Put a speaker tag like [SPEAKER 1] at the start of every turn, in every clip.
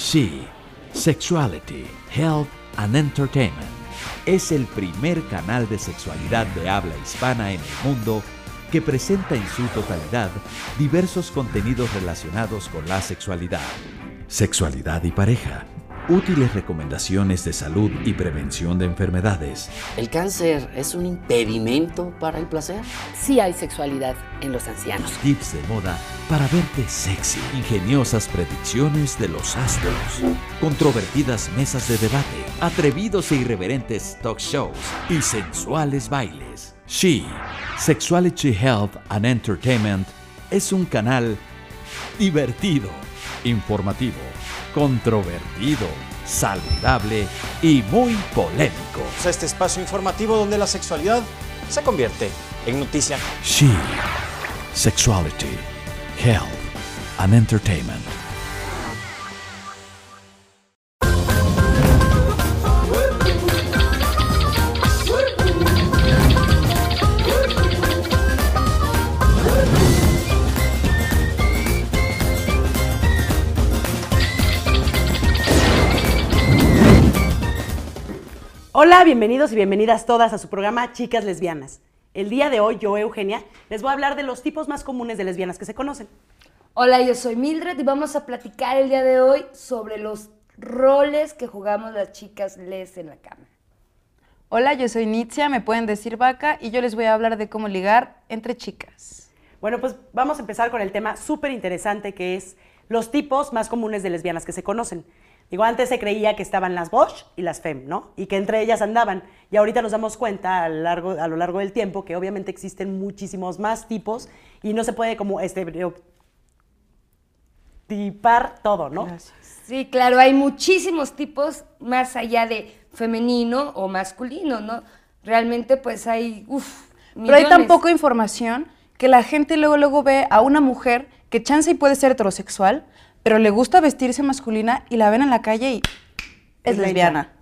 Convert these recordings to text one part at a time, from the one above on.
[SPEAKER 1] She, Sexuality, Health and Entertainment. Es el primer canal de sexualidad de habla hispana en el mundo que presenta en su totalidad diversos contenidos relacionados con la sexualidad, sexualidad y pareja, útiles recomendaciones de salud y prevención de enfermedades.
[SPEAKER 2] ¿El cáncer es un impedimento para el placer?
[SPEAKER 3] Sí hay sexualidad en los ancianos.
[SPEAKER 1] Tips de moda para verte sexy, ingeniosas predicciones de los astros, controvertidas mesas de debate, atrevidos e irreverentes talk shows y sensuales bailes. She, Sexuality Health and Entertainment, es un canal divertido, informativo, controvertido, saludable y muy polémico.
[SPEAKER 4] Este espacio informativo donde la sexualidad se convierte en noticia.
[SPEAKER 1] She, Sexuality, Health and Entertainment.
[SPEAKER 5] Hola, bienvenidos y bienvenidas todas a su programa Chicas Lesbianas. El día de hoy, yo, Eugenia, les voy a hablar de los tipos más comunes de lesbianas que se conocen.
[SPEAKER 6] Hola, yo soy Mildred y vamos a platicar el día de hoy sobre los roles que jugamos las chicas les en la cama.
[SPEAKER 7] Hola, yo soy Nitzia, me pueden decir vaca y yo les voy a hablar de cómo ligar entre chicas.
[SPEAKER 5] Bueno, pues vamos a empezar con el tema súper interesante que es los tipos más comunes de lesbianas que se conocen. Digo, antes se creía que estaban las Bosch y las Fem, ¿no? Y que entre ellas andaban. Y ahorita nos damos cuenta a lo largo, a lo largo del tiempo que obviamente existen muchísimos más tipos y no se puede como estereotipar todo, ¿no?
[SPEAKER 6] Sí, claro, hay muchísimos tipos más allá de femenino o masculino, ¿no? Realmente pues hay, uff,
[SPEAKER 7] Pero hay tan poca información que la gente luego, luego ve a una mujer que chance y puede ser heterosexual, pero le gusta vestirse masculina y la ven en la calle y es
[SPEAKER 5] Es
[SPEAKER 7] lesbiana.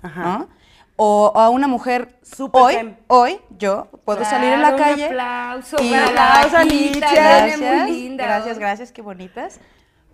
[SPEAKER 7] O a una mujer,
[SPEAKER 5] Súper
[SPEAKER 7] hoy,
[SPEAKER 5] fem.
[SPEAKER 7] hoy, yo puedo salir en la calle
[SPEAKER 6] Un aplauso,
[SPEAKER 7] y
[SPEAKER 6] para
[SPEAKER 7] aplauso a
[SPEAKER 6] la
[SPEAKER 7] Nitzia,
[SPEAKER 6] Vaquita, viene
[SPEAKER 7] gracias,
[SPEAKER 6] muy linda.
[SPEAKER 7] gracias, gracias, qué bonitas.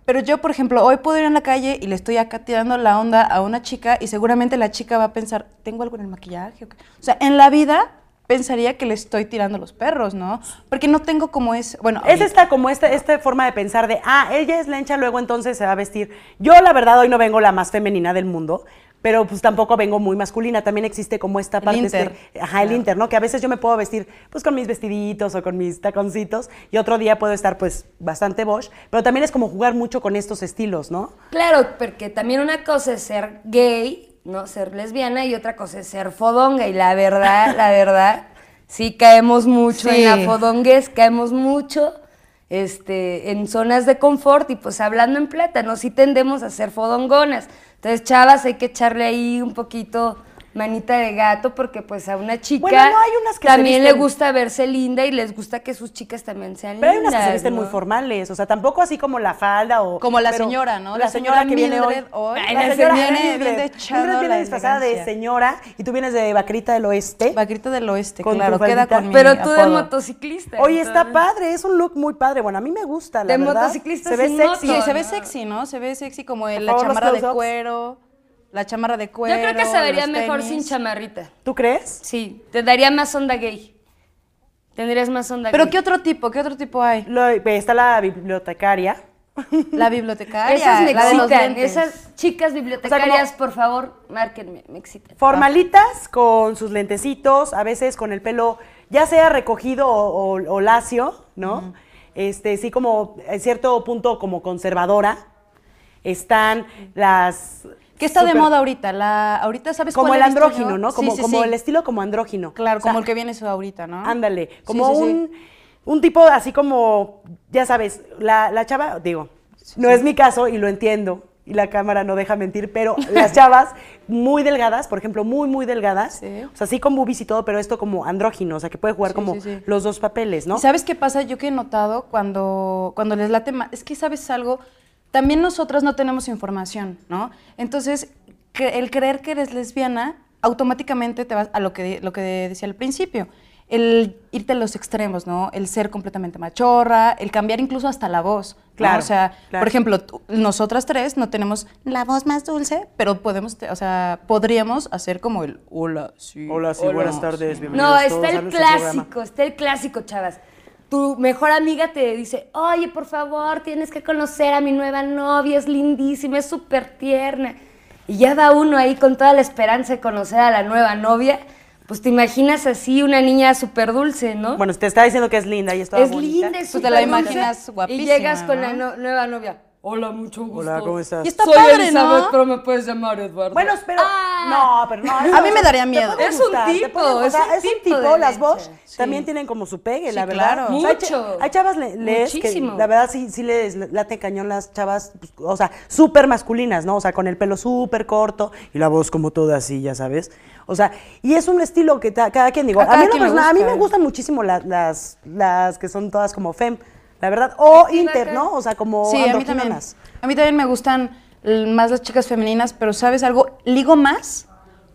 [SPEAKER 7] Pero yo, por ejemplo, hoy puedo ir en la calle y le estoy acá tirando la onda a una chica y seguramente la chica va a pensar, ¿tengo algo en el maquillaje? o qué?". O sea, en la vida pensaría que le estoy tirando los perros, ¿no? Porque no tengo como es, bueno,
[SPEAKER 5] Es esta como esta, esta forma de pensar de, ah, ella es lencha, luego entonces se va a vestir. Yo la verdad hoy no vengo la más femenina del mundo, pero pues tampoco vengo muy masculina. También existe como esta parte,
[SPEAKER 7] inter.
[SPEAKER 5] este- ajá, el inter, ¿no? Que a veces yo me puedo vestir pues con mis vestiditos o con mis taconcitos y otro día puedo estar pues bastante bosch, pero también es como jugar mucho con estos estilos, ¿no?
[SPEAKER 6] Claro, porque también una cosa es ser gay, ¿no? Ser lesbiana y otra cosa es ser fodonga. Y la verdad, la verdad, sí caemos mucho
[SPEAKER 7] Sí.
[SPEAKER 6] en la fodonguez, caemos mucho este, en zonas de confort y pues hablando en plata, ¿no? Sí tendemos a ser fodongonas. Entonces, chavas, hay que echarle ahí un poquito manita de gato porque pues a una chica
[SPEAKER 5] Bueno, no, hay unas que se
[SPEAKER 6] también le
[SPEAKER 5] visten-
[SPEAKER 6] gusta verse linda y les gusta que sus chicas también sean
[SPEAKER 5] Pero hay
[SPEAKER 6] lindas.
[SPEAKER 5] unas que se visten
[SPEAKER 6] ¿no?
[SPEAKER 5] muy formales, o sea, tampoco así como la falda o...
[SPEAKER 7] Como la
[SPEAKER 5] pero
[SPEAKER 7] señora, ¿no?
[SPEAKER 5] La, señora, que viene hoy.
[SPEAKER 7] Mildred hoy.
[SPEAKER 5] La
[SPEAKER 7] la
[SPEAKER 5] señora
[SPEAKER 7] viene bien
[SPEAKER 5] Mildred. Mildred viene disfrazada de señora y tú vienes de Vaquerita del Oeste.
[SPEAKER 7] Vaquerita del Oeste,
[SPEAKER 5] Con
[SPEAKER 7] claro, queda con mi
[SPEAKER 6] Pero tú de motociclista.
[SPEAKER 5] Oye, está padre, es un look muy padre. Bueno, a mí me gusta, la
[SPEAKER 6] De
[SPEAKER 5] verdad.
[SPEAKER 6] motociclista
[SPEAKER 5] Se ve sexy.
[SPEAKER 7] Se ve sexy, ¿no? Se ve sexy como la chamarra de cuero, la chamarra de cuero.
[SPEAKER 6] Yo creo que se vería mejor
[SPEAKER 7] tenis.
[SPEAKER 6] sin chamarrita.
[SPEAKER 5] ¿Tú crees?
[SPEAKER 6] Sí, te daría más onda gay. Tendrías más onda
[SPEAKER 7] Pero
[SPEAKER 6] gay.
[SPEAKER 7] ¿qué otro tipo? ¿Qué otro tipo hay?
[SPEAKER 5] Lo- está la bibliotecaria.
[SPEAKER 7] La bibliotecaria,
[SPEAKER 6] Esas me
[SPEAKER 7] la de los
[SPEAKER 6] excitan. Esas chicas bibliotecarias, por favor, márquenme, me excitan.
[SPEAKER 5] Formalitas con sus lentecitos, a veces con el pelo ya sea recogido o, o- o lacio, ¿no? Este, sí como en cierto punto como conservadora. Están las
[SPEAKER 7] ¿Qué está de moda ahorita? La, ahorita, ¿sabes
[SPEAKER 5] Como
[SPEAKER 7] cuál
[SPEAKER 5] el
[SPEAKER 7] he visto
[SPEAKER 5] andrógino,
[SPEAKER 7] yo?
[SPEAKER 5] ¿no? Como,
[SPEAKER 7] sí,
[SPEAKER 5] como
[SPEAKER 7] sí.
[SPEAKER 5] el estilo como andrógino.
[SPEAKER 7] Claro,
[SPEAKER 5] O sea,
[SPEAKER 7] como el que viene eso ahorita, ¿no?
[SPEAKER 5] Ándale, como un, un tipo así como, ya sabes, la, la chava, digo, no es mi caso y lo entiendo, y la cámara no deja mentir, pero las chavas muy delgadas, por ejemplo, muy, muy delgadas,
[SPEAKER 7] Sí.
[SPEAKER 5] o sea, sí con boobies y todo, pero esto como andrógino, o sea, que puede jugar
[SPEAKER 7] Sí,
[SPEAKER 5] como
[SPEAKER 7] sí.
[SPEAKER 5] los dos papeles, ¿no?
[SPEAKER 7] ¿Y sabes qué pasa? Yo que he notado cuando, cuando les late más, es que sabes algo, también nosotras no tenemos información, ¿no? Entonces, el creer que eres lesbiana, automáticamente te vas a lo que, lo que decía al principio, el irte a los extremos, ¿no? El ser completamente machorra, el cambiar incluso hasta la voz, ¿no?
[SPEAKER 5] Claro,
[SPEAKER 7] O sea,
[SPEAKER 5] claro.
[SPEAKER 7] por ejemplo, tú- nosotras tres no tenemos la voz más dulce, pero podemos, te- o sea, podríamos hacer como el hola, sí.
[SPEAKER 5] Hola, sí, buenas tardes, bienvenidos
[SPEAKER 6] No,
[SPEAKER 5] todos
[SPEAKER 6] está
[SPEAKER 5] a
[SPEAKER 6] el clásico, está el clásico, chavas. Tu mejor amiga te dice, oye, por favor, tienes que conocer a mi nueva novia, es lindísima, es súper tierna. Y ya va uno ahí con toda la esperanza de conocer a la nueva novia. Pues te imaginas así una niña súper dulce, ¿no?
[SPEAKER 5] Bueno, te está diciendo que es linda y es toda
[SPEAKER 6] es
[SPEAKER 5] bonita.
[SPEAKER 6] linda, es
[SPEAKER 7] Pues te la imaginas
[SPEAKER 6] Y
[SPEAKER 7] guapísima,
[SPEAKER 6] llegas con la nueva novia. Hola, mucho gusto.
[SPEAKER 5] Hola, ¿cómo estás?
[SPEAKER 7] Y está
[SPEAKER 6] Soy
[SPEAKER 7] padre,
[SPEAKER 6] Elizabeth,
[SPEAKER 7] ¿no?
[SPEAKER 6] pero me puedes llamar Eduardo.
[SPEAKER 5] Bueno, pero
[SPEAKER 6] Ah.
[SPEAKER 5] no, pero no.
[SPEAKER 7] A mí me daría
[SPEAKER 5] te
[SPEAKER 7] miedo.
[SPEAKER 5] puede
[SPEAKER 6] Es un
[SPEAKER 5] gustar, te
[SPEAKER 6] tipo,
[SPEAKER 5] puede- o
[SPEAKER 6] es
[SPEAKER 5] sea,
[SPEAKER 6] un
[SPEAKER 5] es un
[SPEAKER 6] tipo
[SPEAKER 5] tipo,
[SPEAKER 6] de
[SPEAKER 5] las
[SPEAKER 6] leche.
[SPEAKER 5] Bosch
[SPEAKER 7] Sí.
[SPEAKER 5] también tienen como su pegue,
[SPEAKER 7] Sí,
[SPEAKER 5] la verdad.
[SPEAKER 7] claro.
[SPEAKER 5] O sea, hay,
[SPEAKER 6] Mucho.
[SPEAKER 5] hay chavas le- les que
[SPEAKER 6] Muchísimo.
[SPEAKER 5] la verdad sí, sí les late cañón las chavas, pues, o sea, súper masculinas, ¿no? O sea, con el pelo súper corto y la voz como toda así, ya sabes. O sea, y es un estilo que ta- cada quien digo.
[SPEAKER 7] A
[SPEAKER 5] A,
[SPEAKER 7] cada
[SPEAKER 5] mí, en lo
[SPEAKER 7] quien le
[SPEAKER 5] personal, a mí me
[SPEAKER 7] gusta.
[SPEAKER 5] gustan muchísimo las, las, las que son todas como fem, la verdad. O inter. ¿no? O sea, como
[SPEAKER 7] Sí, a mí también. A mí también me gustan más las chicas femeninas, pero ¿sabes algo? Ligo más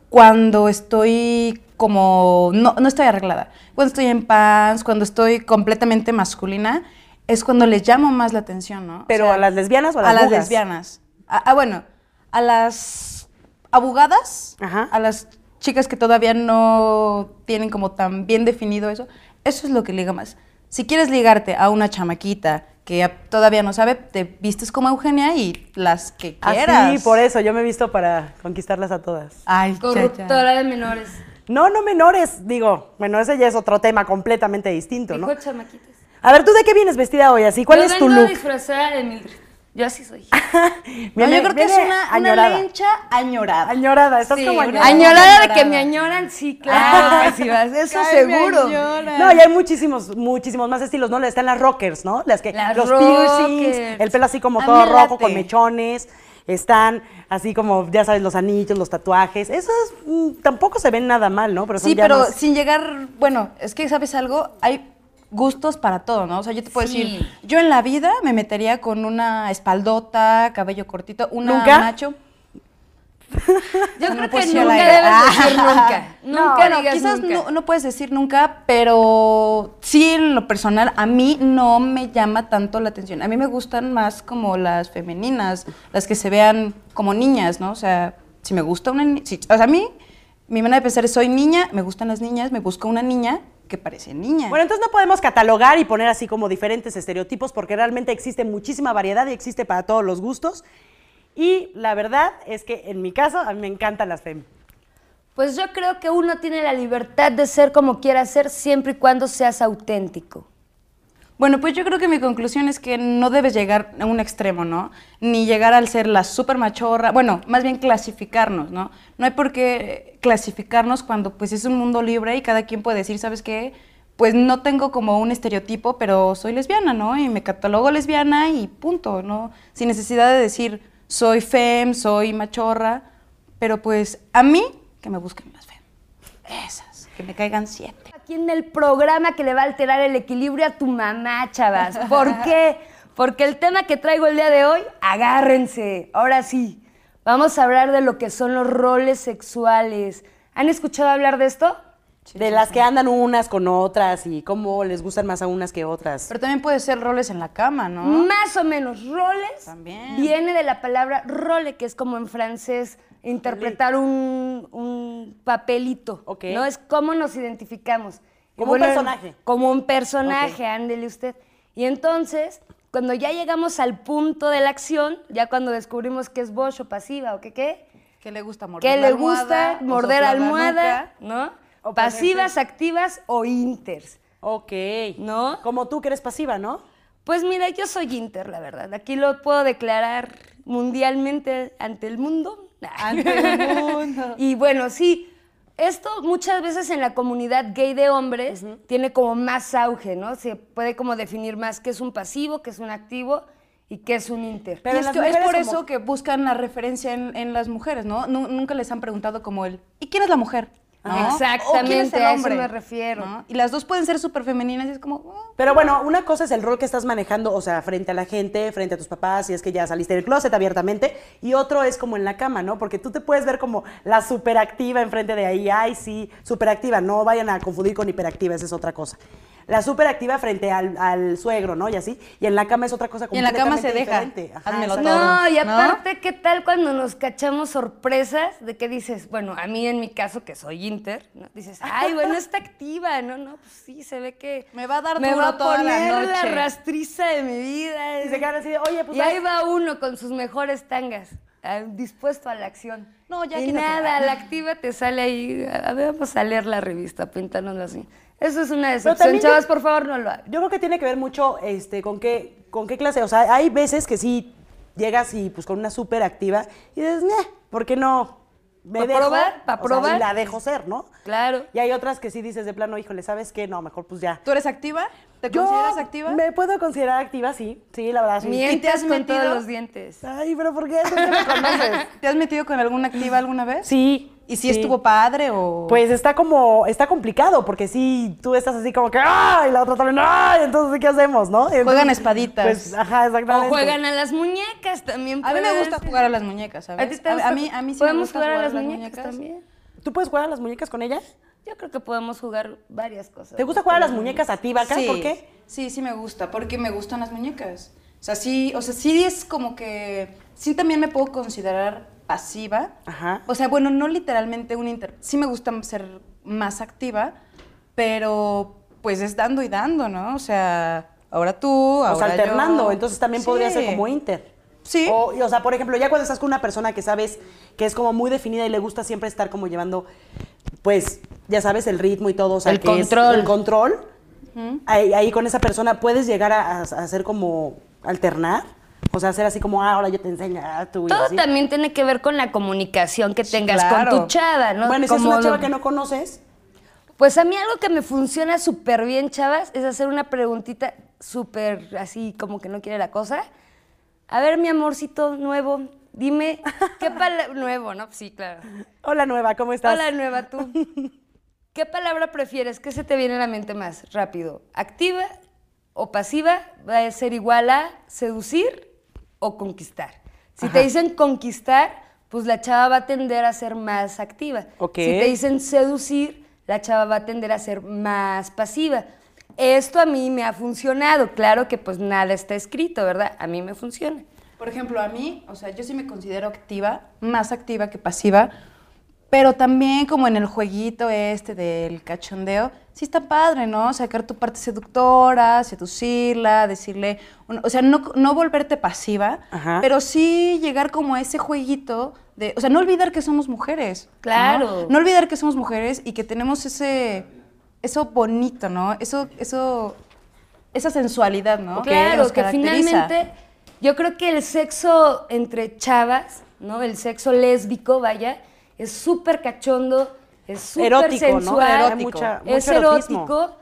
[SPEAKER 7] cuando estoy como... No, no estoy arreglada. Cuando estoy en pants, cuando estoy completamente masculina, es cuando les llamo más la atención, ¿no? O
[SPEAKER 5] Pero
[SPEAKER 7] sea,
[SPEAKER 5] a las lesbianas o a las
[SPEAKER 7] A las lesbianas. Ah, ah, bueno, a las abogadas,
[SPEAKER 5] Ajá.
[SPEAKER 7] a las chicas que todavía no tienen como tan bien definido eso, eso es lo que liga más. Si quieres ligarte a una chamaquita que ya todavía no sabe, te vistes como Eugenia y las que quieras.
[SPEAKER 5] Así, Ah, por eso, yo me he visto para conquistarlas a todas.
[SPEAKER 7] Ay.
[SPEAKER 6] Corruptora de menores.
[SPEAKER 5] No, no menores, digo, bueno, ese ya es otro tema completamente distinto, ¿no?
[SPEAKER 6] Dijo chamaquitas.
[SPEAKER 5] A ver, ¿tú de qué vienes vestida hoy así? ¿Cuál
[SPEAKER 6] Yo
[SPEAKER 5] es tu
[SPEAKER 6] vengo
[SPEAKER 5] look?
[SPEAKER 6] disfrazada de Mildred. Yo así soy.
[SPEAKER 7] No,
[SPEAKER 5] Viene-
[SPEAKER 7] yo creo que es una, una lencha añorada.
[SPEAKER 5] Añorada, estás
[SPEAKER 6] Sí,
[SPEAKER 5] como añorada.
[SPEAKER 6] añorada de que me añoran, sí, claro, que sí vas, eso
[SPEAKER 7] Ay,
[SPEAKER 6] seguro.
[SPEAKER 5] No, y hay muchísimos, muchísimos más estilos, ¿no? Están las rockers, ¿no? Las que,
[SPEAKER 6] Las
[SPEAKER 5] los
[SPEAKER 6] rockers.
[SPEAKER 5] piercings, el pelo así como
[SPEAKER 7] A
[SPEAKER 5] todo rojo con mechones. Están así como, ya sabes, los anillos, los tatuajes. Esos mm, tampoco se ven nada mal, ¿no? Pero son
[SPEAKER 7] Sí, pero sin llegar, bueno, es que sabes algo, hay gustos para todo, ¿no? O sea, yo te puedo
[SPEAKER 6] Sí.
[SPEAKER 7] decir, yo en la vida me metería con una espaldota, cabello cortito, una
[SPEAKER 5] ¿Nunca?
[SPEAKER 7] macho.
[SPEAKER 6] Yo
[SPEAKER 7] No
[SPEAKER 6] creo que nunca debes decir nunca.
[SPEAKER 7] No,
[SPEAKER 6] Nunca digas
[SPEAKER 7] quizás
[SPEAKER 6] nunca.
[SPEAKER 7] No, no puedes decir nunca, pero sí en lo personal a mí no me llama tanto la atención. A mí me gustan más como las femeninas, las que se vean como niñas, ¿no? O sea, si me gusta una niña, o sea, a mí mi manera de pensar es soy niña, me gustan las niñas, me busco una niña que parece niña.
[SPEAKER 5] Bueno, entonces no podemos catalogar y poner así como diferentes estereotipos porque realmente existe muchísima variedad y existe para todos los gustos. Y la verdad es que en mi caso a mí me encantan las fem.
[SPEAKER 6] Pues yo creo que uno tiene la libertad de ser como quiera ser siempre y cuando seas auténtico.
[SPEAKER 7] Bueno, pues yo creo que mi conclusión es que no debes llegar a un extremo, ¿no? Ni llegar al ser la super machorra, bueno, más bien clasificarnos, ¿no? No hay por qué clasificarnos cuando pues es un mundo libre y cada quien puede decir, ¿sabes qué? Pues no tengo como un estereotipo, pero soy lesbiana, ¿no? Y me catalogo lesbiana y punto, ¿no? Sin necesidad de decir, soy fem, soy machorra, pero pues a mí, que me busquen las fem. Esas, que me caigan siete.
[SPEAKER 6] En el programa que le va a alterar el equilibrio a tu mamá, chavas. ¿Por qué? Porque el tema que traigo el día de hoy, agárrense. Ahora sí, vamos a hablar de lo que son los roles sexuales. ¿Han escuchado hablar de esto?
[SPEAKER 5] de las que andan unas con otras y cómo les gustan más a unas que otras.
[SPEAKER 7] Pero también puede ser roles en la cama, ¿no?
[SPEAKER 6] Más o menos. Roles
[SPEAKER 7] También.
[SPEAKER 6] viene de la palabra role, que es como en francés interpretar un, un papelito. ¿No? Es cómo nos identificamos.
[SPEAKER 5] Como un personaje.
[SPEAKER 6] Como un personaje, ándele usted. Y entonces, cuando ya llegamos al punto de la acción, ya cuando descubrimos que es bosch o pasiva o que qué,
[SPEAKER 7] que le gusta morder
[SPEAKER 6] que le gusta morder almohada. ¿no?
[SPEAKER 5] O
[SPEAKER 6] Pasivas, activas o inters.
[SPEAKER 5] Ok.
[SPEAKER 6] ¿No?
[SPEAKER 5] Como tú que eres pasiva, ¿no?
[SPEAKER 6] Pues mira, yo soy Inter, la verdad. Aquí lo puedo declarar mundialmente ante el mundo.
[SPEAKER 7] Ante el mundo.
[SPEAKER 6] y bueno, sí, esto muchas veces en la comunidad gay de hombres tiene como más auge, ¿no? Se puede como definir más qué es un pasivo, qué es un activo y qué es un Inter.
[SPEAKER 5] Pero
[SPEAKER 7] y es, que es por
[SPEAKER 5] como-
[SPEAKER 7] eso que buscan la referencia en, en las mujeres, ¿no? Nu- Nunca les han preguntado como el, ¿y quién es la mujer? ¿No?
[SPEAKER 6] Exactamente,
[SPEAKER 7] ¿O quién es el
[SPEAKER 6] a eso
[SPEAKER 7] hombre?
[SPEAKER 6] me refiero.
[SPEAKER 7] ¿No? Y las dos pueden ser súper femeninas y es como, "Oh".
[SPEAKER 5] Pero bueno, una cosa es el rol que estás manejando, o sea, frente a la gente, frente a tus papás, si es que ya saliste del closet abiertamente, y otro es como en la cama, ¿no? Porque tú te puedes ver como la superactiva enfrente de ahí, ay, sí, superactiva, no vayan a confundir con hiperactiva, esa es otra cosa. La súper activa frente al, al suegro, ¿no? Y así. Y en la cama es otra cosa
[SPEAKER 7] Y en la cama se
[SPEAKER 5] completamente
[SPEAKER 7] deja.
[SPEAKER 5] diferente. Ajá,
[SPEAKER 7] Házmelo
[SPEAKER 5] exacto.
[SPEAKER 7] todo.
[SPEAKER 6] No, y
[SPEAKER 7] ¿no?
[SPEAKER 6] aparte, ¿qué tal cuando nos cachamos sorpresas de que dices, bueno, a mí en mi caso que soy Inter, ¿no? dices, ay, bueno, está activa, no, no, pues sí, se ve que
[SPEAKER 7] Me va a dar
[SPEAKER 6] me
[SPEAKER 7] duro
[SPEAKER 6] va a
[SPEAKER 7] toda la
[SPEAKER 6] poner la,
[SPEAKER 7] noche".
[SPEAKER 6] rastriza de mi vida.
[SPEAKER 5] Y se quedan así de, oye, pues
[SPEAKER 6] y ahí va uno con sus mejores tangas, dispuesto a la acción.
[SPEAKER 7] No, ya
[SPEAKER 6] Y nada, la activa te sale ahí, a ver, vamos a leer la revista, pintándola así. Eso es una decepción,
[SPEAKER 5] también yo-
[SPEAKER 6] chavas, por favor, no lo hagan.
[SPEAKER 5] Yo creo que tiene que ver mucho este, con, qué, con qué clase. O sea, hay veces que sí llegas y pues con una súper activa y dices, "Neh, ¿por qué no? Me
[SPEAKER 6] ¿Pa
[SPEAKER 5] dejo,
[SPEAKER 6] probar? ¿Pa
[SPEAKER 5] o sea,
[SPEAKER 6] probar?
[SPEAKER 5] y la dejo ser, ¿no?
[SPEAKER 6] Claro.
[SPEAKER 5] Y hay otras que sí dices de plano, híjole, ¿sabes qué? No, mejor pues ya.
[SPEAKER 7] ¿Tú eres activa? ¿Te
[SPEAKER 5] Yo
[SPEAKER 7] consideras activa?
[SPEAKER 5] Me puedo considerar activa, sí. Sí, la verdad, sí.
[SPEAKER 6] Mientes
[SPEAKER 7] has
[SPEAKER 6] con
[SPEAKER 7] metido?
[SPEAKER 6] todos los dientes.
[SPEAKER 5] Ay, pero ¿por qué? ¿Tú que me conoces?
[SPEAKER 7] ¿Te has metido con alguna activa alguna vez?
[SPEAKER 5] Sí.
[SPEAKER 7] ¿Y si estuvo padre o...?
[SPEAKER 5] Pues está como, está complicado, porque sí, tú estás así como que, ¡ay! Y la otra también, ¡ay! Entonces, ¿qué hacemos, no? Entonces,
[SPEAKER 7] Juegan espaditas.
[SPEAKER 5] Pues, ajá,
[SPEAKER 6] O
[SPEAKER 5] exactamente.
[SPEAKER 6] juegan a las muñecas también.
[SPEAKER 7] A mí me gusta
[SPEAKER 6] ser.
[SPEAKER 7] jugar a las muñecas, ¿sabes?
[SPEAKER 6] ¿A ti te
[SPEAKER 7] A,
[SPEAKER 6] gusta?
[SPEAKER 7] a mí, a mí sí me
[SPEAKER 6] ¿Podemos
[SPEAKER 7] gusta
[SPEAKER 6] jugar a las muñecas, también?
[SPEAKER 5] ¿Tú puedes jugar a las muñecas con ella?
[SPEAKER 6] Yo creo que podemos jugar varias cosas.
[SPEAKER 5] ¿Te gusta jugar a las muñecas a ti, Vaca?
[SPEAKER 7] Sí,
[SPEAKER 5] ¿Por qué?
[SPEAKER 7] Sí, sí me gusta, porque me gustan las muñecas. O sea, sí, o sea, sí es como que... Sí también me puedo considerar pasiva.
[SPEAKER 5] Ajá.
[SPEAKER 7] O sea, bueno, no literalmente un inter... Sí me gusta ser más activa, pero pues es dando y dando, ¿no? O sea, ahora tú, ahora
[SPEAKER 5] O sea, alternando.
[SPEAKER 7] yo.
[SPEAKER 5] Entonces también podría ser como Inter.
[SPEAKER 7] Sí.
[SPEAKER 5] O, y, o sea, por ejemplo, ya cuando estás con una persona que sabes que es como muy definida y le gusta siempre estar como llevando, pues, ya sabes, el ritmo y todo. O sea,
[SPEAKER 6] El
[SPEAKER 5] que es
[SPEAKER 6] control.
[SPEAKER 5] el control. ahí, ahí con esa persona puedes llegar a, a hacer como alternar. O sea, hacer así como, ah, ahora yo te enseño, ah, tú
[SPEAKER 6] Todo
[SPEAKER 5] así.
[SPEAKER 6] también tiene que ver con la comunicación que tengas
[SPEAKER 7] claro.
[SPEAKER 6] con tu chava, ¿no?
[SPEAKER 5] Bueno, y si es una chava
[SPEAKER 6] lo-
[SPEAKER 5] que no conoces,
[SPEAKER 6] Pues a mí algo que me funciona súper bien, chavas, es hacer una preguntita súper así como que no quiere la cosa. A ver, mi amorcito nuevo, dime, ¿qué palabra... Nuevo, ¿no? Sí, claro.
[SPEAKER 5] hola nueva, ¿cómo estás?
[SPEAKER 6] Hola, nueva, tú. ¿Qué palabra prefieres? ¿Qué se te viene a la mente más rápido? ¿Activa o pasiva? ¿Va a ser igual a seducir o conquistar? Si te dicen conquistar, pues la chava va a tender a ser más activa. Si te dicen seducir, la chava va a tender a ser más pasiva. Esto a mí me ha funcionado. Claro que pues nada está escrito, ¿verdad? A mí me funciona.
[SPEAKER 7] Por ejemplo, a mí, o sea, yo sí me considero activa, más activa que pasiva, pero también como en el jueguito este del cachondeo, sí está padre, ¿no? Sacar tu parte seductora, seducirla, decirle, o sea, no, no volverte pasiva,
[SPEAKER 5] Ajá.
[SPEAKER 7] pero sí llegar como a ese jueguito de, o sea, no olvidar que somos mujeres.
[SPEAKER 6] Claro.
[SPEAKER 7] No olvidar que somos mujeres y que tenemos ese, eso bonito, ¿no? Eso, eso, esa sensualidad, ¿no?
[SPEAKER 6] Claro,
[SPEAKER 7] nos
[SPEAKER 6] que
[SPEAKER 7] caracteriza.
[SPEAKER 6] finalmente yo creo que el sexo entre chavas, ¿no? El sexo lésbico, vaya, es súper cachondo, es súper
[SPEAKER 5] Erótico, ¿no?
[SPEAKER 6] sensual,
[SPEAKER 5] Hay mucha-
[SPEAKER 6] es erótico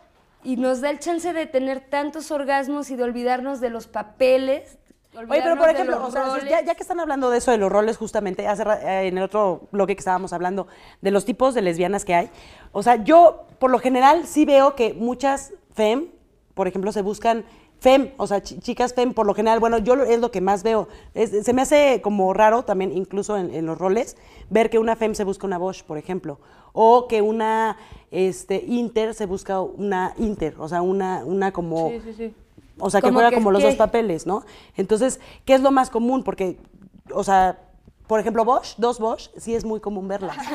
[SPEAKER 6] y nos da el chance de tener tantos orgasmos y de olvidarnos de los papeles.
[SPEAKER 5] Oye, pero por ejemplo, o sea, ya, ya que están hablando de eso, de los roles, justamente, hace eh, en el otro bloque que estábamos hablando, de los tipos de lesbianas que hay, o sea, yo por lo general sí veo que muchas fem, por ejemplo, se buscan fem, o sea, chi- chicas fem, por lo general, bueno, yo es lo que más veo. Es- se me hace como raro también, incluso en, en los roles, ver que una fem se busca una Bosch, por ejemplo, o que una este, inter se busca una inter, o sea, una, una como...
[SPEAKER 7] Sí, sí, sí.
[SPEAKER 5] O sea, que
[SPEAKER 6] que-
[SPEAKER 5] como los
[SPEAKER 6] que-
[SPEAKER 5] dos papeles, ¿no? Entonces, ¿qué es lo más común? Porque, o sea, por ejemplo, Bosch, dos Bosch, sí es muy común verlas.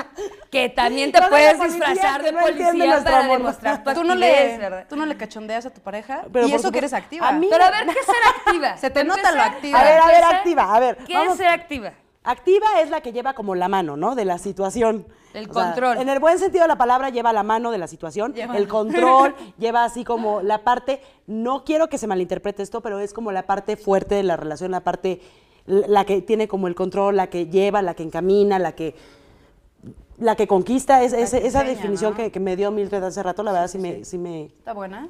[SPEAKER 6] Que también te puedes
[SPEAKER 5] policía
[SPEAKER 6] disfrazar de
[SPEAKER 5] no
[SPEAKER 6] policía para
[SPEAKER 5] amor.
[SPEAKER 6] demostrar tu
[SPEAKER 7] Tú no, le,
[SPEAKER 6] ¿verdad?
[SPEAKER 7] tú no le cachondeas a tu pareja.
[SPEAKER 5] Pero
[SPEAKER 7] y eso que eres activa.
[SPEAKER 5] a mí-
[SPEAKER 6] Pero a ver, ¿qué es ser activa?
[SPEAKER 7] Se te nota lo activa.
[SPEAKER 5] A ver, a ver, activa, a ver,
[SPEAKER 6] ¿Qué
[SPEAKER 5] vamos.
[SPEAKER 6] es ser activa?
[SPEAKER 5] Activa es la que lleva como la mano, ¿no? De la situación.
[SPEAKER 6] El
[SPEAKER 5] O sea,
[SPEAKER 6] control.
[SPEAKER 5] en el buen sentido de la palabra lleva la mano de la situación. El control lleva así como la parte, no quiero que se malinterprete esto, pero es como la parte fuerte de la relación, la parte, la que tiene como el control, la que lleva, la que encamina, la que la que conquista, es, es-
[SPEAKER 7] que
[SPEAKER 5] esa
[SPEAKER 7] enseña,
[SPEAKER 5] definición
[SPEAKER 7] ¿no?
[SPEAKER 5] que, que me dio Mildred hace rato, la verdad sí, me, sí me,
[SPEAKER 7] Está buena.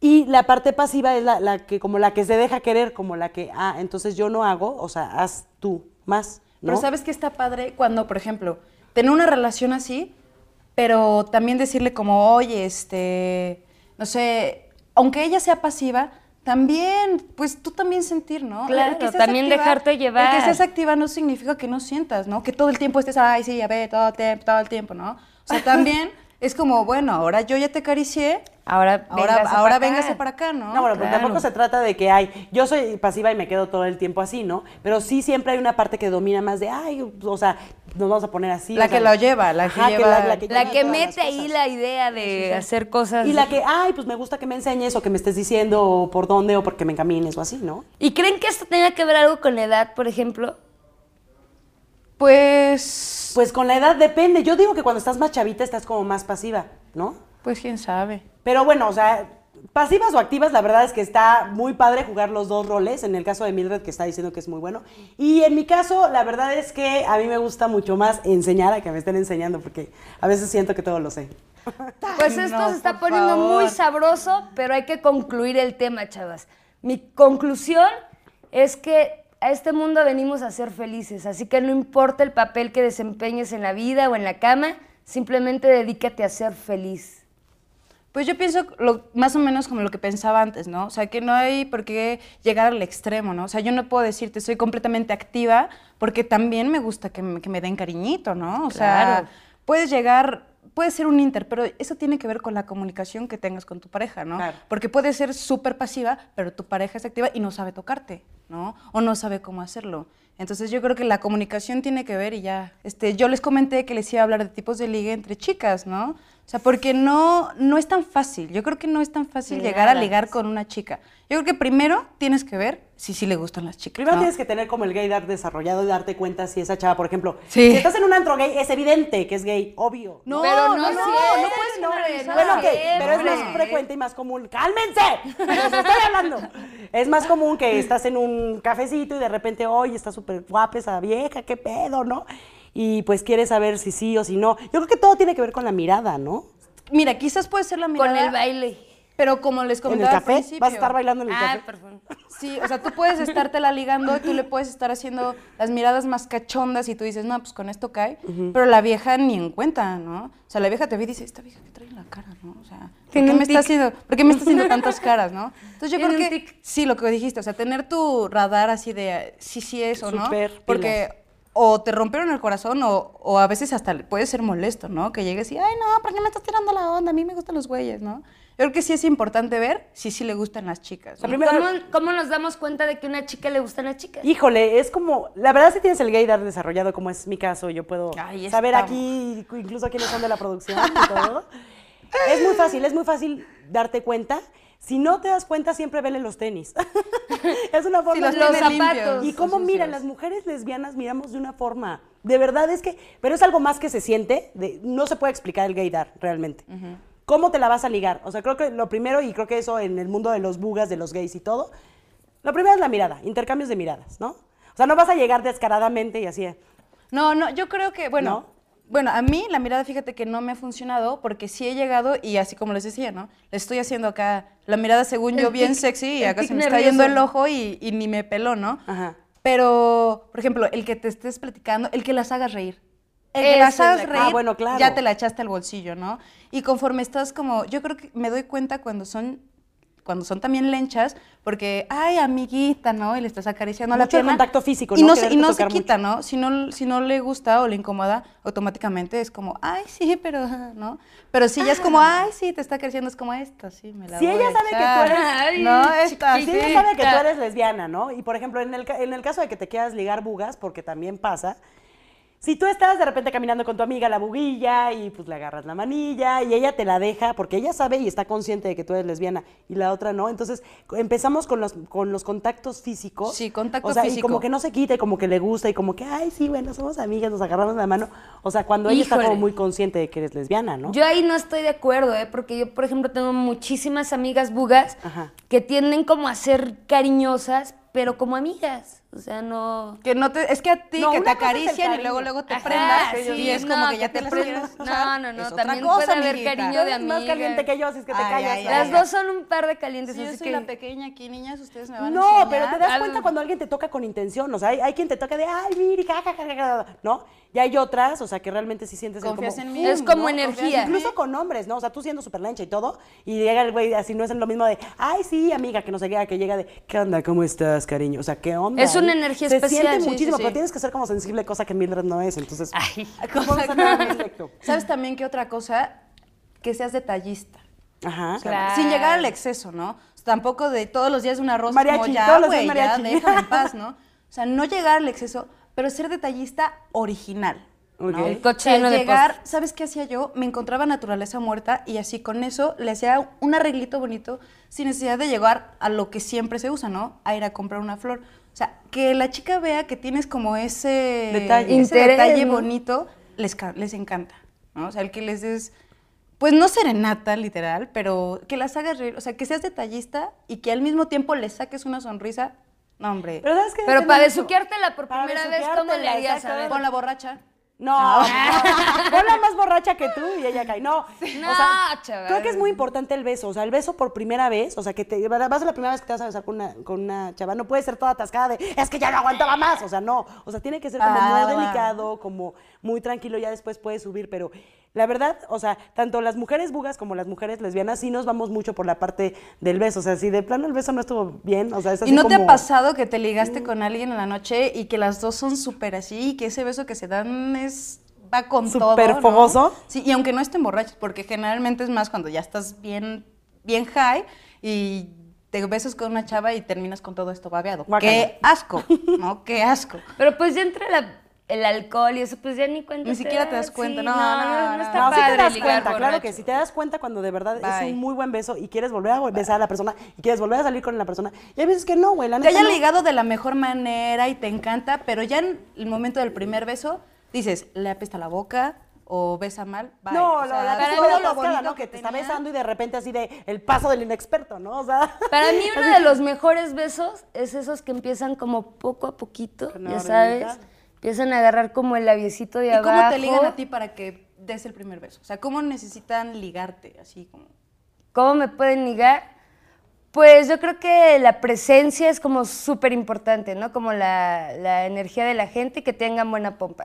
[SPEAKER 5] y la parte pasiva es la, la que como la que se deja querer, como la que, ah, entonces yo no hago, o sea, haz tú más, ¿no?
[SPEAKER 7] Pero ¿sabes qué está padre? Cuando, por ejemplo, tener una relación así, pero también decirle como, oye, este, no sé, aunque ella sea pasiva, también, pues tú también sentir, ¿no?
[SPEAKER 6] Claro,
[SPEAKER 7] que
[SPEAKER 6] también dejarte llevar.
[SPEAKER 7] El que seas activa no significa que no sientas, ¿no? Que todo el tiempo estés, ay, sí, a ver, todo el tiempo, todo el tiempo, ¿no? O sea, también es como, bueno, ahora yo ya te acaricié,
[SPEAKER 6] ahora
[SPEAKER 7] Ahora,
[SPEAKER 6] véngase
[SPEAKER 7] ahora
[SPEAKER 6] pa' acá.
[SPEAKER 7] véngase para acá, ¿no?
[SPEAKER 5] No, bueno, pero
[SPEAKER 6] Claro.
[SPEAKER 5] tampoco se trata de que hay, yo soy pasiva y me quedo todo el tiempo así, ¿no? Pero sí siempre hay una parte que domina más de, ay, o sea, nos vamos a poner así.
[SPEAKER 7] La
[SPEAKER 5] sea,
[SPEAKER 7] que lo lleva, la que
[SPEAKER 5] ajá,
[SPEAKER 7] lleva-
[SPEAKER 5] la,
[SPEAKER 6] que mete ahí la idea de hacer cosas.
[SPEAKER 5] Y la que, ay, pues me gusta que me enseñes o que me estés diciendo o por dónde o porque me encamines o así, ¿no?
[SPEAKER 6] ¿Y creen que esto tenga que ver algo con la edad, por ejemplo?
[SPEAKER 7] Pues,
[SPEAKER 5] Pues con la edad depende. Yo digo que cuando estás más chavita estás como más pasiva, ¿no?
[SPEAKER 7] Pues quién sabe.
[SPEAKER 5] Pero bueno, o sea, pasivas o activas, la verdad es que está muy padre jugar los dos roles. En el caso de Mildred, que está diciendo que es muy bueno. Y en mi caso, la verdad es que a mí me gusta mucho más enseñar a que me estén enseñando, porque a veces siento que todo lo sé.
[SPEAKER 6] Pues esto
[SPEAKER 7] no,
[SPEAKER 6] se está poniendo
[SPEAKER 7] favor.
[SPEAKER 6] muy sabroso, pero hay que concluir el tema, chavas. Mi conclusión es que a este mundo venimos a ser felices, así que no importa el papel que desempeñes en la vida o en la cama, simplemente dedícate a ser feliz.
[SPEAKER 7] Pues yo pienso lo- más o menos como lo que pensaba antes, ¿no? O sea, que no hay por qué llegar al extremo, ¿no? O sea, yo no puedo decirte soy completamente activa porque también me gusta que me, que me den cariñito, ¿no? O sea, puedes llegar, puede ser un inter, pero eso tiene que ver con la comunicación que tengas con tu pareja, ¿no?
[SPEAKER 5] Claro.
[SPEAKER 7] Porque puedes ser súper pasiva, pero tu pareja es activa y no sabe tocarte, ¿no? O no sabe cómo hacerlo. Entonces yo creo que la comunicación tiene que ver y ya. Este, yo les comenté que les iba a hablar de tipos de liga entre chicas, ¿no? O sea, porque no, no es tan fácil. Yo creo que no es tan fácil llegar a ligar con una chica. Yo creo que primero tienes que ver si sí le gustan las chicas.
[SPEAKER 5] Primero
[SPEAKER 7] ¿no?
[SPEAKER 5] tienes que tener como el gaydar desarrollado y darte cuenta si esa chava, por ejemplo,
[SPEAKER 7] Sí.
[SPEAKER 5] si estás en un antro gay, es evidente que es gay, obvio.
[SPEAKER 7] No,
[SPEAKER 6] Pero no
[SPEAKER 7] no, no,
[SPEAKER 6] siempre,
[SPEAKER 7] no puedes
[SPEAKER 6] no,
[SPEAKER 7] generalizar.
[SPEAKER 5] Bueno, ok,
[SPEAKER 6] siempre.
[SPEAKER 5] pero es más frecuente y más común. ¡Cálmense! Pero os estoy hablando. Es más común que estás en un cafecito y de repente, oye, está súper guapa esa vieja, qué pedo, ¿no? Y pues quieres saber si sí o si no. Yo creo que todo tiene que ver con la mirada, ¿no?
[SPEAKER 7] Mira, quizás puede ser la mirada.
[SPEAKER 6] Con el baile.
[SPEAKER 7] Pero como les
[SPEAKER 5] En el
[SPEAKER 7] comentaba al
[SPEAKER 5] café,
[SPEAKER 7] principio.
[SPEAKER 5] vas a estar bailando en el
[SPEAKER 6] Ah,
[SPEAKER 5] café.
[SPEAKER 6] perfecto.
[SPEAKER 7] Sí, o sea, tú puedes estártela ligando, tú le puedes estar haciendo las miradas más cachondas y tú dices, no, pues con esto cae, pero la vieja ni en cuenta, ¿no? O sea, la vieja te ve y dice, esta vieja que trae en la cara, ¿no? O sea, ¿por qué, me está haciendo, ¿por qué me está haciendo tantas caras, no? Entonces yo creo que sí, lo que dijiste, o sea, tener tu radar así de sí, sí es o no,
[SPEAKER 5] Súper
[SPEAKER 7] porque o te rompieron el corazón o, o a veces hasta puede ser molesto, ¿no? Que llegues y, ay, no, ¿por qué me estás tirando la onda? A mí me gustan los güeyes, ¿no? Yo creo que sí es importante ver si sí le gustan las chicas. ¿no?
[SPEAKER 5] primera-
[SPEAKER 6] ¿Cómo, cómo nos damos cuenta de que a una chica le gustan las chicas?
[SPEAKER 5] Híjole, es como, la verdad si tienes el gaydar desarrollado, como es mi caso, yo puedo
[SPEAKER 7] Ahí
[SPEAKER 5] saber aquí incluso quiénes son de la producción y todo. es muy fácil, es muy fácil darte cuenta. Si no te das cuenta, siempre vele los tenis. es una forma
[SPEAKER 7] los
[SPEAKER 5] de-
[SPEAKER 6] Los
[SPEAKER 7] tiene
[SPEAKER 6] zapatos.
[SPEAKER 5] Y cómo
[SPEAKER 7] sucios.
[SPEAKER 5] miran, las mujeres lesbianas miramos de una forma. De verdad es que, pero es algo más que se siente, de- no se puede explicar el gaydar realmente. ¿Cómo te la vas a ligar? O sea, creo que lo primero, y creo que eso en el mundo de los bugas, de los gays y todo, lo primero es la mirada, intercambios de miradas, ¿no? O sea, no vas a llegar descaradamente y así.
[SPEAKER 7] No, no, yo creo que, bueno,
[SPEAKER 5] ¿No?
[SPEAKER 7] Bueno, a mí la mirada, fíjate que no me ha funcionado porque sí he llegado y así como les decía, ¿no? Le estoy haciendo acá la mirada según yo bien sexy y acá se me está yendo el ojo y, y ni me peló, ¿no?
[SPEAKER 5] Ajá.
[SPEAKER 7] Pero, por ejemplo, el que te estés platicando, el que las hagas reír. El que las hagas
[SPEAKER 6] la
[SPEAKER 7] reír,
[SPEAKER 5] Ah, bueno, claro.
[SPEAKER 7] ya te la echaste al bolsillo, ¿no? Y conforme estás como, yo creo que me doy cuenta cuando son cuando son también lenchas, porque, ay, amiguita, ¿no? Y le estás acariciando la
[SPEAKER 5] Mucho el
[SPEAKER 7] pierna.
[SPEAKER 5] contacto físico,
[SPEAKER 7] Y
[SPEAKER 5] ¿no?
[SPEAKER 7] no, se, y no se quita, ¿no? Si ¿no? Si no le gusta o le incomoda, automáticamente es como, ay, sí, pero, ajá", ¿no? Pero si ya es como, ay, sí, te está acariciando, es como esta, sí, me la
[SPEAKER 5] Si
[SPEAKER 7] voy
[SPEAKER 5] ella
[SPEAKER 7] a
[SPEAKER 5] sabe que tú
[SPEAKER 7] echar".
[SPEAKER 5] eres-
[SPEAKER 6] Ay,
[SPEAKER 7] No, esta,
[SPEAKER 5] Si ella sabe que tú eres lesbiana, ¿no? Y por ejemplo, en el, en el caso de que te quieras ligar bugas, porque también pasa, si tú estás de repente caminando con tu amiga la buguilla y pues le agarras la manilla y ella te la deja porque ella sabe y está consciente de que tú eres lesbiana y la otra no, entonces empezamos con los, con los contactos físicos.
[SPEAKER 7] Sí, contacto
[SPEAKER 5] o sea, Y
[SPEAKER 7] físico.
[SPEAKER 5] como que no se quita y como que le gusta y como que, ay, sí, bueno, somos amigas, nos agarramos la mano. O sea, cuando ella está como muy consciente de que eres lesbiana, ¿no?
[SPEAKER 6] Yo ahí no estoy de acuerdo, ¿eh? porque yo, por ejemplo, tengo muchísimas amigas bugas
[SPEAKER 5] Ajá.
[SPEAKER 6] que tienden como a ser cariñosas, pero como amigas. O sea, no...
[SPEAKER 7] Que no te, es que a ti
[SPEAKER 5] No,
[SPEAKER 7] que te acarician y luego luego te
[SPEAKER 6] Ajá,
[SPEAKER 7] prendas
[SPEAKER 6] sí,
[SPEAKER 7] y es como
[SPEAKER 6] no,
[SPEAKER 7] que ya te, las
[SPEAKER 6] prendas. No, no, no, también
[SPEAKER 7] cosa,
[SPEAKER 6] puede haber
[SPEAKER 7] amiguita.
[SPEAKER 6] cariño de
[SPEAKER 5] Eres más caliente que yo, así es que te
[SPEAKER 7] Ay,
[SPEAKER 5] callas.
[SPEAKER 7] ay,
[SPEAKER 5] ¿no?
[SPEAKER 7] ay,
[SPEAKER 6] Las dos son un par de calientes,
[SPEAKER 7] Si yo
[SPEAKER 6] así
[SPEAKER 7] soy
[SPEAKER 6] que...
[SPEAKER 7] la pequeña aquí, niñas, ustedes me van a
[SPEAKER 5] No, pero te das cuenta
[SPEAKER 6] no.
[SPEAKER 5] cuando alguien te toca con intención. O sea, hay, hay quien te toca de, ay, ja", ¿no? Y hay otras, o sea, que realmente sí sientes
[SPEAKER 7] Confías
[SPEAKER 5] como,
[SPEAKER 7] en mí.
[SPEAKER 6] Es como
[SPEAKER 5] ¿no?
[SPEAKER 6] energía.
[SPEAKER 5] Incluso con hombres, ¿no? O sea, tú siendo súper lancha y todo, y llega el güey así, no es lo mismo de, ay, sí, amiga, que no sé qué, que llega de, ¿qué onda? ¿Cómo estás, cariño? O sea, ¿qué onda?
[SPEAKER 6] Es una energía
[SPEAKER 5] Se
[SPEAKER 6] especial,
[SPEAKER 5] siente
[SPEAKER 6] sí, sí,
[SPEAKER 5] muchísimo,
[SPEAKER 6] sí.
[SPEAKER 5] pero tienes que ser como sensible, cosa que Mildred no es, entonces...
[SPEAKER 6] Ay.
[SPEAKER 5] ¿Cómo vas a tener un efecto?
[SPEAKER 7] ¿Sabes también qué otra cosa? Que seas detallista.
[SPEAKER 5] Ajá.
[SPEAKER 7] O sea,
[SPEAKER 6] Claro.
[SPEAKER 7] Sin llegar al exceso, ¿no? Tampoco de todos los días un arroz
[SPEAKER 5] Mariachi,
[SPEAKER 7] como ya,
[SPEAKER 5] todos los días
[SPEAKER 7] güey, ya,
[SPEAKER 5] mariachi.
[SPEAKER 7] déjame en paz, ¿no? O sea, no llegar al exceso, pero ser detallista original. ¿No?
[SPEAKER 5] Ok.
[SPEAKER 6] El coche lleno de
[SPEAKER 7] llegar,
[SPEAKER 6] postres.
[SPEAKER 7] ¿sabes qué hacía yo? Me encontraba naturaleza muerta y así con eso le hacía un arreglito bonito sin necesidad de llegar a lo que siempre se usa, ¿no? A ir a comprar una flor. O sea, que la chica vea que tienes como ese
[SPEAKER 5] Detalle.
[SPEAKER 7] ese
[SPEAKER 6] Interés,
[SPEAKER 7] detalle
[SPEAKER 6] ¿no?
[SPEAKER 7] bonito, les, les encanta, ¿no? O sea, el que les des, pues no serenata, literal, pero que las hagas reír, o sea, que seas detallista y que al mismo tiempo les saques una sonrisa, no, hombre,
[SPEAKER 5] Pero ¿sabes qué?
[SPEAKER 6] Pero para besuqueártela por primera vez, ¿cómo le harías?
[SPEAKER 7] Con la borracha.
[SPEAKER 5] No, no. Ponla más borracha que tú y ella cae. No,
[SPEAKER 6] No,
[SPEAKER 5] o sea,
[SPEAKER 6] chaval.
[SPEAKER 5] creo que es muy importante el beso. O sea, el beso por primera vez, o sea, que te vas a la primera vez que te vas a besar con una, con una chava, no puede ser toda atascada de, es que ya no aguantaba más. O sea, no. O sea, tiene que ser como
[SPEAKER 7] Ah,
[SPEAKER 5] muy delicado, como muy tranquilo, ya después puedes subir, pero la verdad, o sea, tanto las mujeres bugas como las mujeres lesbianas sí nos vamos mucho por la parte del beso. O sea, si de plano el beso no estuvo bien, o sea, es así
[SPEAKER 7] ¿Y no te ha pasado que te ligaste con alguien en la noche y que las dos son súper así y que ese beso que se dan es va con todo,
[SPEAKER 5] ¿Súper
[SPEAKER 7] ¿no?
[SPEAKER 5] fogoso?
[SPEAKER 7] Sí, y aunque no estén borrachos, porque generalmente es más cuando ya estás bien, bien high y te besas con una chava y terminas con todo esto babeado.
[SPEAKER 5] Guácala.
[SPEAKER 7] ¡Qué asco! ¿No? ¡Qué asco!
[SPEAKER 6] Pero pues ya entre la- el alcohol y eso, pues ya ni cuenta.
[SPEAKER 7] Ni siquiera te das cuenta, no,
[SPEAKER 6] no,
[SPEAKER 7] no,
[SPEAKER 6] no,
[SPEAKER 7] no.
[SPEAKER 6] está
[SPEAKER 5] No, sí
[SPEAKER 6] padre
[SPEAKER 5] te das cuenta, claro que sí, te das cuenta cuando de verdad es
[SPEAKER 7] Bye.
[SPEAKER 5] un muy buen beso y quieres volver a besar a la persona y quieres volver a salir con la persona. Y hay veces que no, güey, la
[SPEAKER 7] Te haya
[SPEAKER 5] no.
[SPEAKER 7] ligado de la mejor manera y te encanta, pero ya en el momento del primer beso dices, le apesta la boca o besa mal. bye.
[SPEAKER 5] No,
[SPEAKER 7] O sea,
[SPEAKER 5] la
[SPEAKER 6] mí
[SPEAKER 5] de
[SPEAKER 6] lo
[SPEAKER 7] bonito
[SPEAKER 5] ¿no? Que te está besando y de repente así de el paso del inexperto, ¿no? O sea.
[SPEAKER 6] Para mí uno de los mejores besos es esos que empiezan como poco a poquito, ya sabes. Empiezan a agarrar como el labiecito de
[SPEAKER 7] ¿Y
[SPEAKER 6] abajo.
[SPEAKER 7] cómo te ligan a ti para que des el primer beso? O sea, ¿cómo necesitan ligarte? Así como...
[SPEAKER 6] ¿Cómo me pueden ligar? Pues yo creo que la presencia es como súper importante, ¿no? Como la, la energía de la gente y que tengan buena pompa.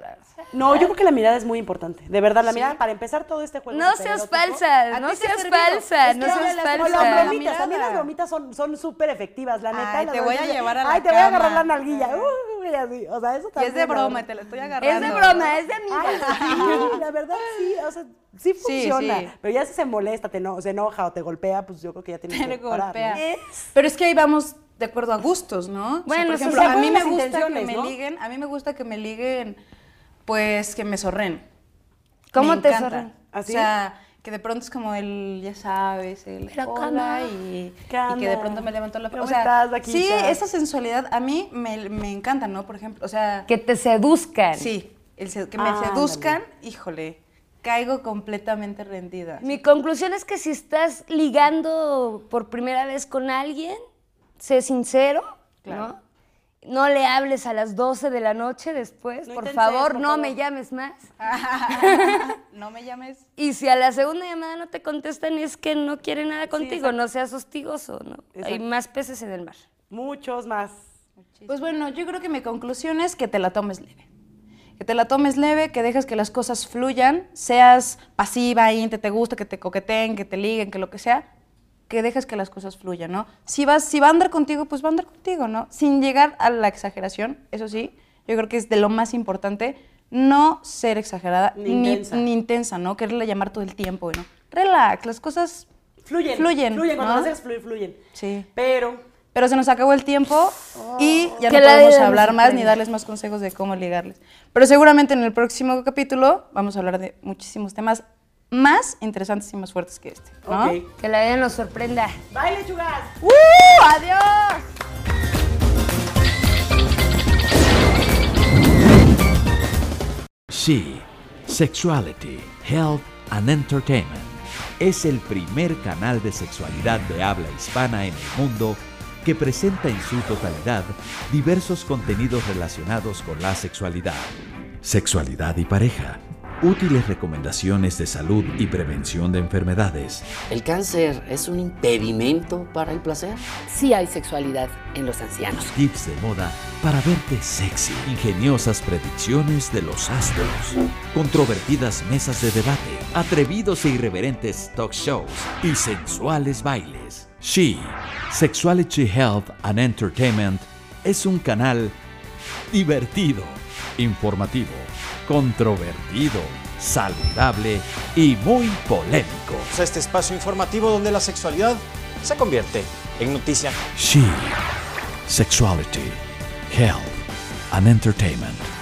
[SPEAKER 5] No, yo creo que la mirada es muy importante. De verdad, la mirada, para empezar todo este juego.
[SPEAKER 6] No seas falsa,
[SPEAKER 7] ¿A
[SPEAKER 6] no seas falsa,
[SPEAKER 7] Es
[SPEAKER 6] no seas
[SPEAKER 7] como
[SPEAKER 5] las
[SPEAKER 7] la
[SPEAKER 6] falsa.
[SPEAKER 5] bromitas, también las bromitas son son súper efectivas, la neta.
[SPEAKER 7] Ay, te voy a llevar a la
[SPEAKER 5] Ay, te voy a agarrar
[SPEAKER 7] cama".
[SPEAKER 5] la nalguilla. Así, o sea, eso
[SPEAKER 7] Y
[SPEAKER 5] también.
[SPEAKER 7] es de broma, y te la estoy
[SPEAKER 6] Es
[SPEAKER 7] agarrando.
[SPEAKER 6] de broma, es de amiga.
[SPEAKER 5] Ay, sí, la verdad sí, o sea, sí funciona.
[SPEAKER 7] sí.
[SPEAKER 5] Pero ya si se molesta, te no, se enoja o te golpea, pues yo creo que ya tiene
[SPEAKER 7] Te
[SPEAKER 5] que
[SPEAKER 7] le
[SPEAKER 5] parar, ¿no?
[SPEAKER 7] golpea. Pero es que ahí vamos de acuerdo a gustos, ¿no? O sea,
[SPEAKER 6] Bueno,
[SPEAKER 7] por
[SPEAKER 6] eso
[SPEAKER 7] ejemplo, a mí me gusta que me
[SPEAKER 5] ¿no?
[SPEAKER 7] liguen, a mí me gusta que me liguen, pues, que me sorren.
[SPEAKER 6] ¿Cómo
[SPEAKER 7] Me
[SPEAKER 6] te
[SPEAKER 7] encanta.
[SPEAKER 6] sorren?
[SPEAKER 5] ¿Así?
[SPEAKER 7] O sea, que de pronto es como el, ya sabes, el
[SPEAKER 6] Pero
[SPEAKER 7] hola y,
[SPEAKER 5] ¿Qué
[SPEAKER 7] y que de pronto me levantó la
[SPEAKER 5] ¿Cómo
[SPEAKER 7] O sea,
[SPEAKER 5] estás,
[SPEAKER 7] sí, esa sensualidad a mí me, me encanta, ¿no? Por ejemplo, o sea,
[SPEAKER 6] Que te seduzcan.
[SPEAKER 7] sí, el que me
[SPEAKER 5] Ándale.
[SPEAKER 7] seduzcan, híjole, caigo completamente rendida.
[SPEAKER 6] Mi conclusión es que si estás ligando por primera vez con alguien, sé sincero, ¿no? No le hables a las 12 de la noche después,
[SPEAKER 5] No
[SPEAKER 6] por favor,
[SPEAKER 5] por
[SPEAKER 6] no
[SPEAKER 5] favor.
[SPEAKER 6] me llames más.
[SPEAKER 7] no me llames.
[SPEAKER 6] Y si a la segunda llamada no te contestan es que no quieren nada contigo, no seas hostigoso, ¿no? Hay más peces en el mar.
[SPEAKER 5] Muchos más.
[SPEAKER 7] Pues bueno, yo creo que mi conclusión es que te la tomes leve. Que te la tomes leve, que dejes que las cosas fluyan, seas pasiva, inte, te gusta que te coqueteen, que te liguen, que lo que sea, que dejes que las cosas fluyan, ¿no? Si, vas, si va a andar contigo, pues va a andar contigo, ¿no? Sin llegar a la exageración, eso sí, yo creo que es de lo más importante, no ser exagerada
[SPEAKER 5] Ni
[SPEAKER 7] ni,
[SPEAKER 5] intensa.
[SPEAKER 7] ni intensa, ¿no? Quererle llamar todo el tiempo, ¿no? Relax, las cosas
[SPEAKER 5] Fluyen.
[SPEAKER 7] Fluyen,
[SPEAKER 5] Fluyen, cuando las haces fluir, fluyen.
[SPEAKER 7] Sí.
[SPEAKER 5] Pero,
[SPEAKER 7] Pero se nos acabó el tiempo y ya no podemos hablar más ni darles más consejos de cómo ligarles. Pero seguramente en el próximo capítulo vamos a hablar de muchísimos temas más interesantes y más fuertes que este. ¿no?
[SPEAKER 5] ok.
[SPEAKER 6] Que la vida nos sorprenda.
[SPEAKER 5] ¡Bye, lechugas!
[SPEAKER 7] ¡Uh! ¡Adiós!
[SPEAKER 1] She, Sexuality, Health and Entertainment es el primer canal de sexualidad de habla hispana en el mundo que presenta en su totalidad diversos contenidos relacionados con la sexualidad, sexualidad y pareja, útiles recomendaciones de salud y prevención de enfermedades,
[SPEAKER 2] ¿El cáncer es un impedimento para el placer?
[SPEAKER 3] Sí hay sexualidad en los ancianos.
[SPEAKER 1] tips de moda para verte sexy, ingeniosas predicciones de los astros, controvertidas mesas de debate, atrevidos e irreverentes talk shows. Y sensuales bailes. She, Sexuality Health and Entertainment es un canal divertido, informativo, controvertido saludable y muy polémico.
[SPEAKER 4] Este espacio informativo donde la sexualidad se convierte en noticia.
[SPEAKER 1] She, Sexuality, Health and Entertainment.